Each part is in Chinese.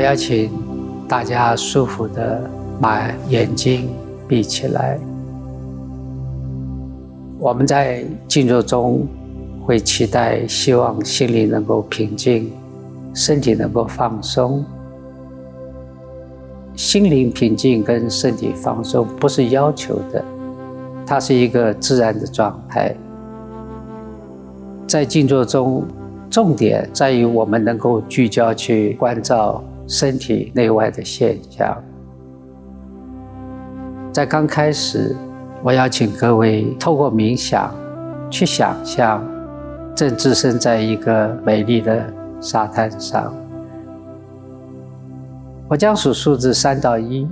我邀请大家舒服的把眼睛闭起来。我们在静坐中会期待、希望心里能够平静，身体能够放松。心灵平静跟身体放松不是要求的，它是一个自然的状态。在静坐中，重点在于我们能够聚焦去关照身体内外的现象。在刚开始。我邀请各位透过冥想，去想象正置身在一个美丽的沙滩上。我将数数字三到一，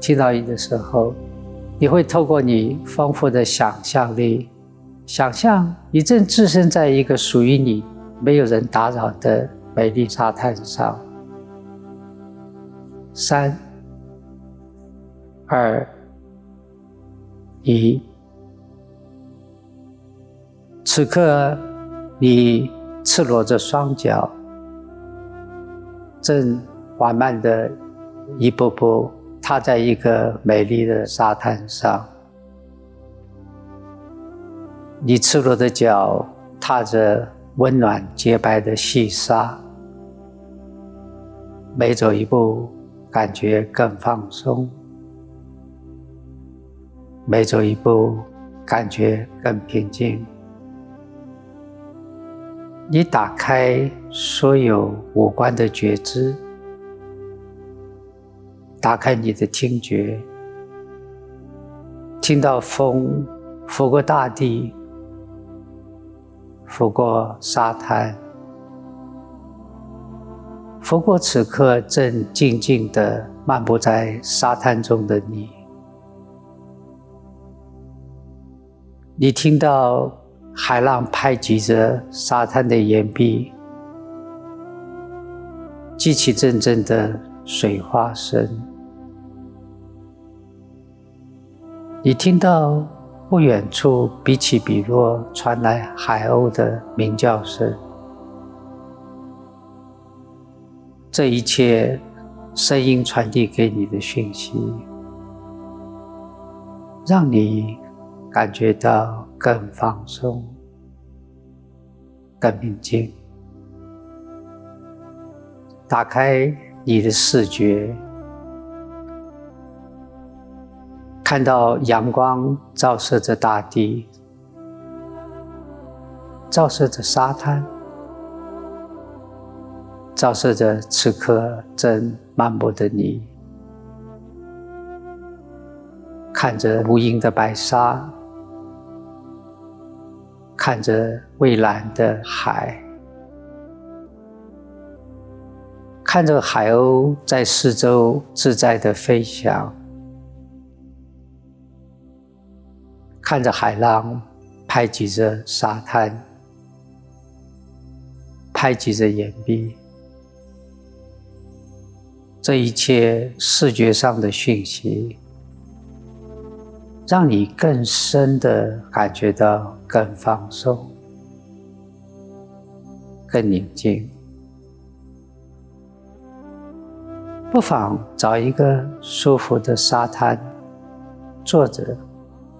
听到一的时候，你会透过你丰富的想象力，想象你正置身在一个属于你、没有人打扰的美丽沙滩上。三、二。一，此刻你赤裸着双脚，正缓慢的一步步踏在一个美丽的沙滩上。你赤裸的脚踏着温暖洁白的细沙，每走一步，感觉更放松。每走一步，感觉更平静。你打开所有五官的觉知，打开你的听觉，听到风拂过大地，拂过沙滩，拂过此刻正静静的漫步在沙滩中的你。你听到海浪拍击着沙滩的岩壁，激起阵阵的水花声。你听到不远处比起比落传来海鸥的鸣叫声。这一切声音传递给你的讯息，让你。感觉到更放松、更平静。打开你的视觉，看到阳光照射着大地，照射着沙滩，照射着此刻正漫步的你，看着无垠的白沙。看着蔚蓝的海，看着海鸥在四周自在的飞翔，看着海浪拍击着沙滩，拍击着岩壁，这一切视觉上的讯息。让你更深的感觉到更放松、更宁静。不妨找一个舒服的沙滩，坐着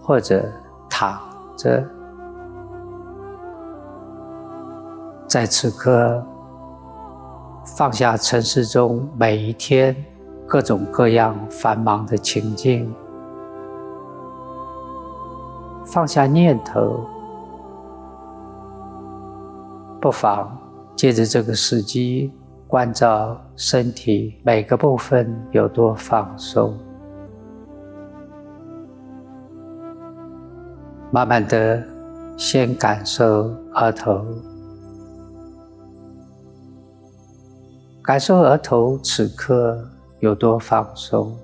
或者躺着，在此刻放下城市中每一天各种各样繁忙的情境。放下念头，不妨借着这个时机，关照身体每个部分有多放松。慢慢的，先感受额头，感受额头此刻有多放松。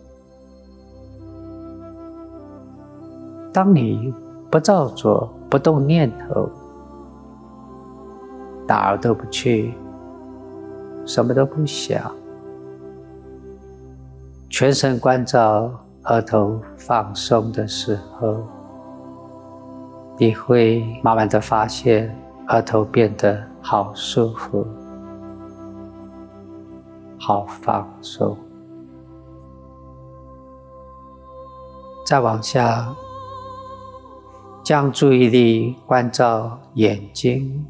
当你。不造作，不动念头，哪儿都不去，什么都不想，全神关照额头放松的时候，你会慢慢的发现额头变得好舒服。好放松。再往下，将注意力关照眼睛，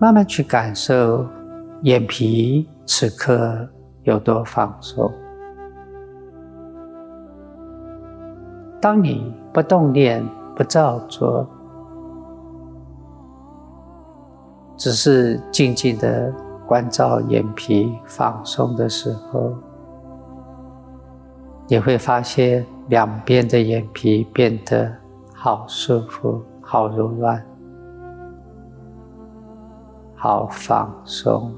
慢慢去感受眼皮此刻有多放松。当你不动念、不造作，只是静静的关照眼皮放松的时候，你会发现两边的眼皮变得好舒服、好柔软、好放松。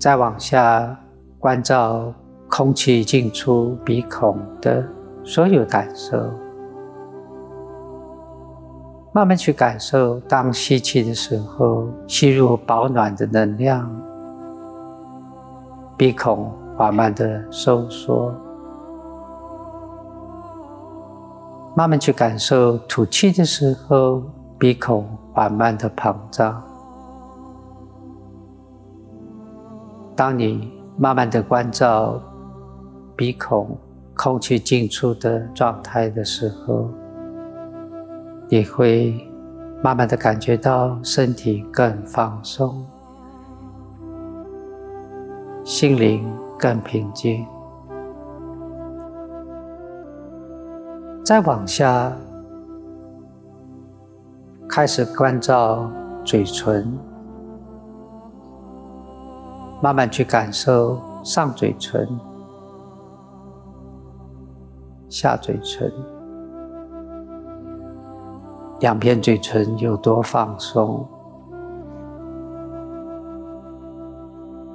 再往下关照空气进出鼻孔的所有感受，慢慢去感受，当吸气的时候，吸入保暖的能量。鼻孔缓慢的收缩，慢慢去感受吐气的时候，鼻孔缓慢的膨胀。当你慢慢的关照鼻孔空气进出的状态的时候，你会慢慢的感觉到身体更放松。心灵更平静。再往下，开始关照嘴唇，慢慢去感受上嘴唇、下嘴唇，两片嘴唇有多放松。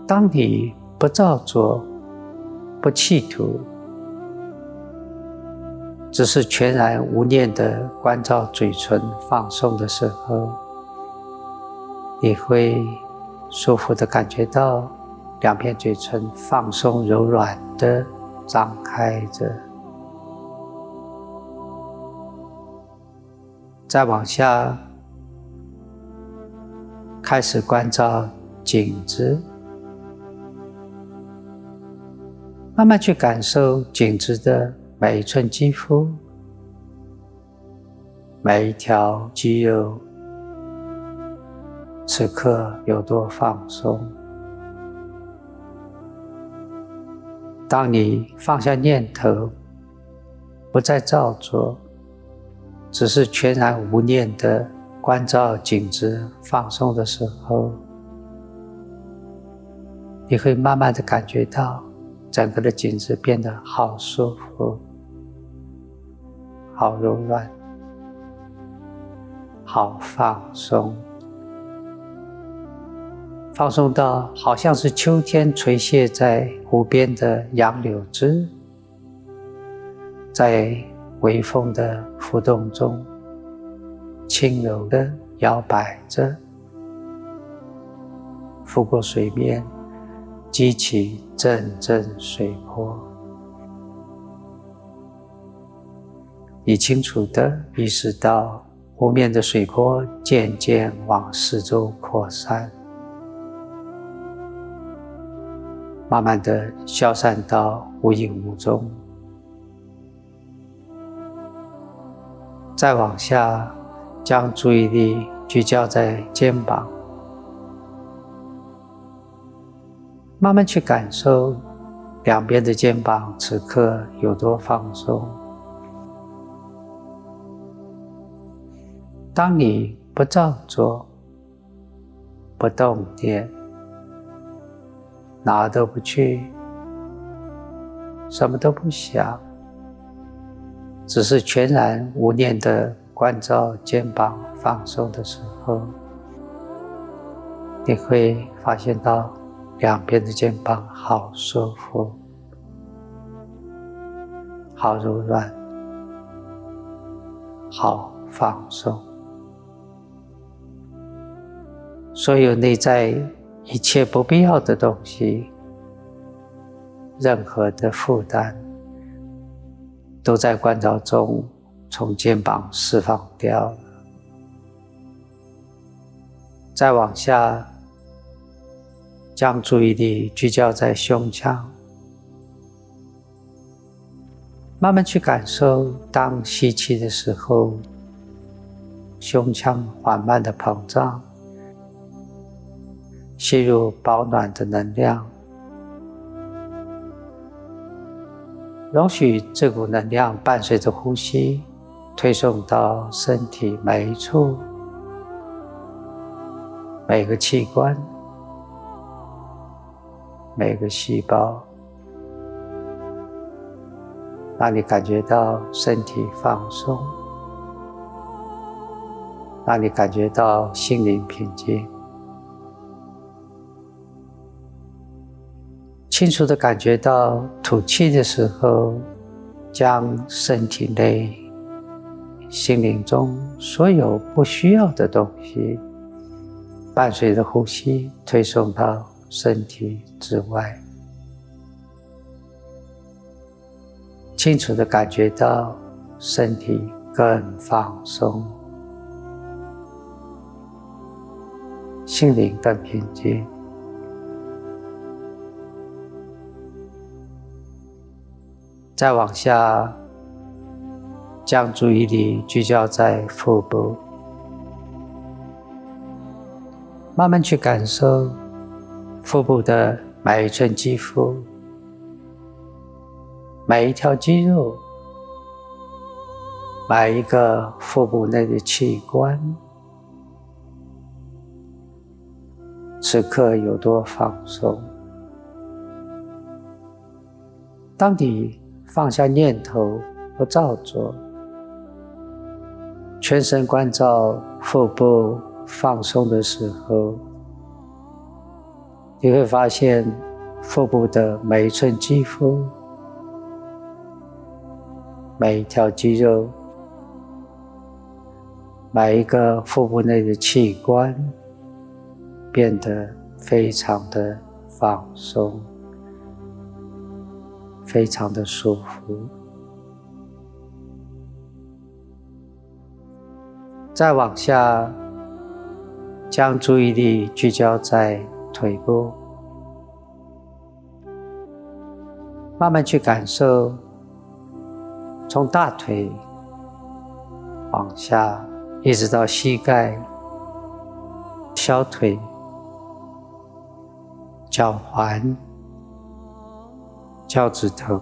当你不造作，不企图，只是全然无念的关照嘴唇放松的时候，你会舒服的感觉到两片嘴唇放松柔软的张开着。再往下，开始关照颈子。慢慢去感受颈子的每一寸肌肤，每一条肌肉，此刻有多放松。当你放下念头，不再造作，只是全然无念的关照景子放松的时候，你会慢慢的感觉到。整个的景子变得好舒服、好柔软、好放松，放松到好像是秋天垂泻在湖边的杨柳枝，在微风的浮动中轻柔的摇摆着，拂过水面。激起阵阵水波，你清楚的意识到湖面的水波渐渐往四周扩散，慢慢的消散到无影无踪。再往下，将注意力聚焦在肩膀。慢慢去感受两边的肩膀此刻有多放松。当你不照做、不动念、哪都不去、什么都不想，只是全然无念的关照肩膀放松的时候，你会发现到。两边的肩膀好舒服，好柔软，好放松。所有内在一切不必要的东西，任何的负担，都在关照中从肩膀释放掉了。再往下，将注意力聚焦在胸腔，慢慢去感受，当吸气的时候，胸腔缓慢的膨胀，吸入保暖的能量，容许这股能量伴随着呼吸，推送到身体每一处。每个器官、每个细胞，让你感觉到身体放松，让你感觉到心灵平静，清楚的感觉到吐气的时候，将身体内、心灵中所有不需要的东西。伴随着呼吸，推送到身体之外，清楚的感觉到身体更放松，心灵更平静。再往下，将注意力聚焦在腹部。慢慢去感受腹部的每一寸肌肤、每一条肌肉、每一个腹部内的器官，此刻有多放松。当你放下念头和造作，全神关照腹部。放松的时候，你会发现腹部的每一寸肌肤、每一条肌肉、每一个腹部内的器官变得非常的放松，非常的舒服。再往下。将注意力聚焦在腿部，慢慢去感受，从大腿往下，一直到膝盖、小腿、脚踝、脚趾头。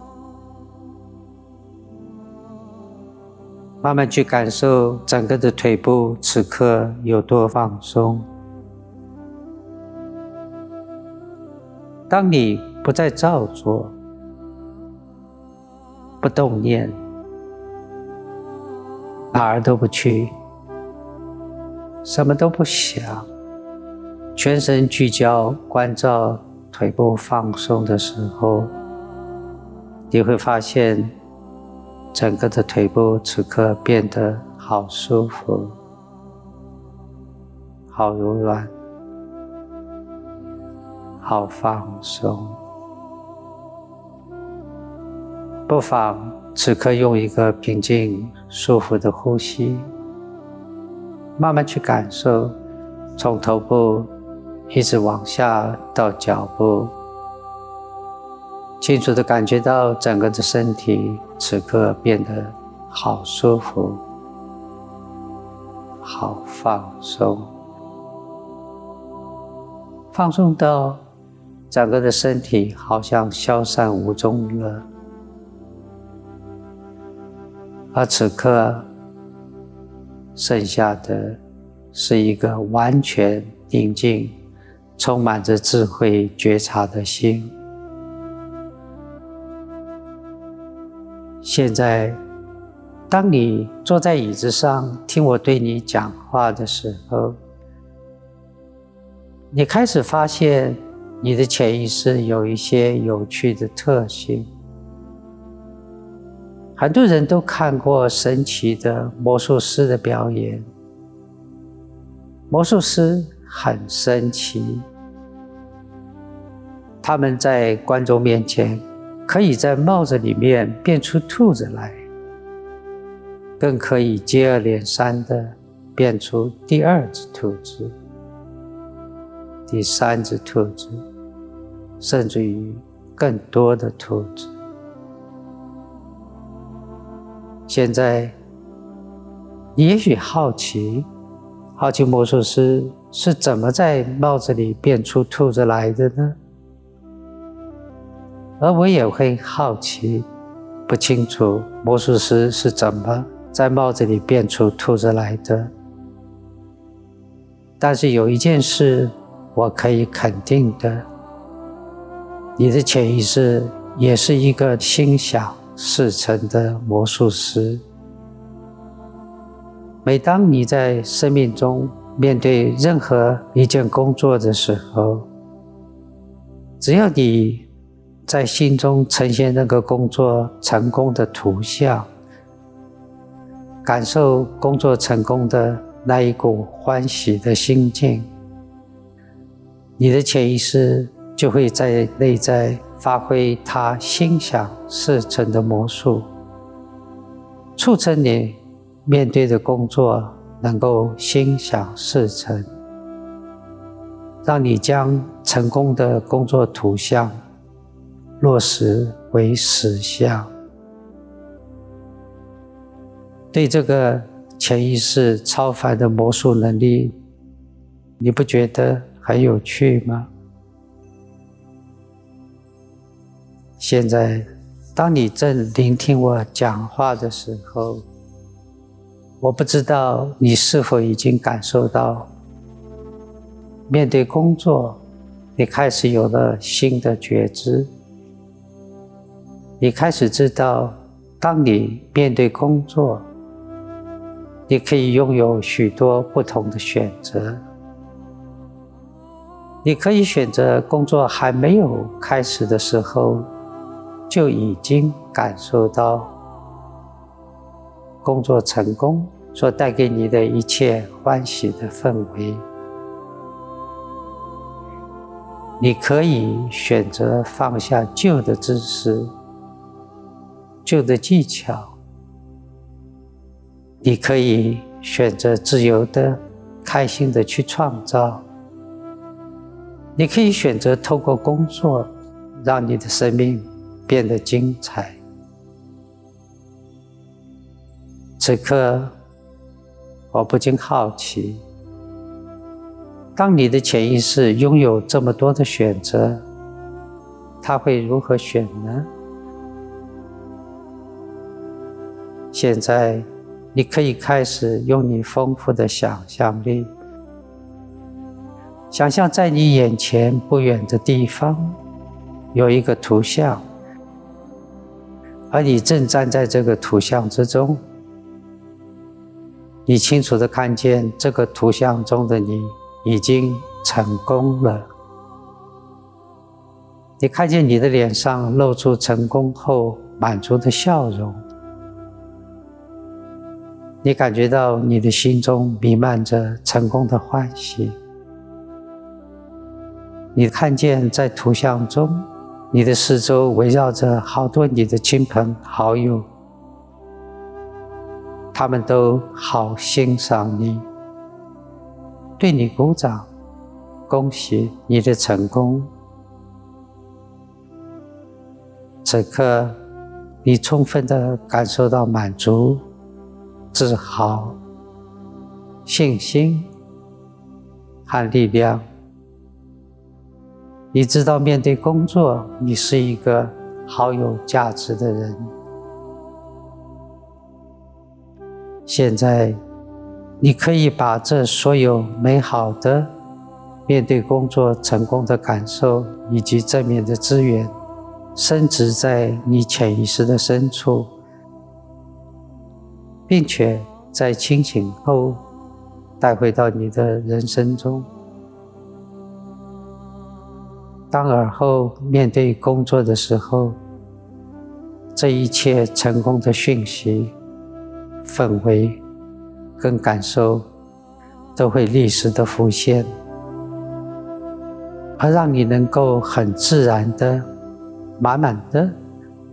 慢慢去感受整个的腿部此刻有多放松。当你不再照做、不动念、哪儿都不去、什么都不想，全神聚焦关照腿部放松的时候，你会发现。整个的腿部此刻变得好舒服，好柔软，好放松。不妨此刻用一个平静、舒服的呼吸，慢慢去感受，从头部一直往下到脚部。清楚的感觉到整个的身体此刻变得好舒服、好放松，放松到整个的身体好像消散无踪了。而此刻剩下的是一个完全宁静、充满着智慧觉察的心。现在，当你坐在椅子上听我对你讲话的时候，你开始发现你的潜意识有一些有趣的特性。很多人都看过神奇的魔术师的表演，魔术师很神奇，他们在观众面前。可以在帽子里面变出兔子来，更可以接二连三的变出第二只兔子、第三只兔子，甚至于更多的兔子。现在，也许好奇，好奇魔术师是怎么在帽子里变出兔子来的呢？而我也会好奇，不清楚魔术师是怎么在帽子里变出兔子来的。但是有一件事我可以肯定的，你的潜意识也是一个心想。事成的魔术师。每当你在生命中面对任何一件工作的时候，只要你在心中呈现那个工作成功的图像，感受工作成功的那一股欢喜的心境，你的潜意识就会在内在。发挥他心想事成的魔术，促成你面对的工作能够心想事成，让你将成功的工作图像落实为实相。对这个潜意识超凡的魔术能力，你不觉得很有趣吗？现在，当你正聆听我讲话的时候，我不知道你是否已经感受到，面对工作，你开始有了新的觉知。你开始知道，当你面对工作，你可以拥有许多不同的选择。你可以选择工作还没有开始的时候。就已经感受到工作成功所带给你的一切欢喜的氛围。你可以选择放下旧的知识、旧的技巧。你可以选择自由的、开心的去创造。你可以选择透过工作，让你的生命。变得精彩。此刻，我不禁好奇：当你的潜意识拥有这么多的选择，他会如何选呢？现在，你可以开始用你丰富的想象力，想象在你眼前不远的地方有一个图像。而你正站在这个图像之中，你清楚的看见这个图像中的你已经成功了。你看见你的脸上露出成功后满足的笑容，你感觉到你的心中弥漫着成功的欢喜。你看见在图像中。你的四周围绕着好多你的亲朋好友，他们都好欣赏你，对你鼓掌，恭喜你的成功。此刻，你充分的感受到满足、自豪、信心和力量。你知道，面对工作，你是一个好有价值的人。现在，你可以把这所有美好的面对工作成功的感受，以及正面的资源，升值在你潜意识的深处，并且在清醒后带回到你的人生中。当而后面对工作的时候，这一切成功的讯息、氛围跟感受都会立时的浮现，而让你能够很自然的、满满的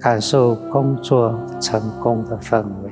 感受工作成功的氛围。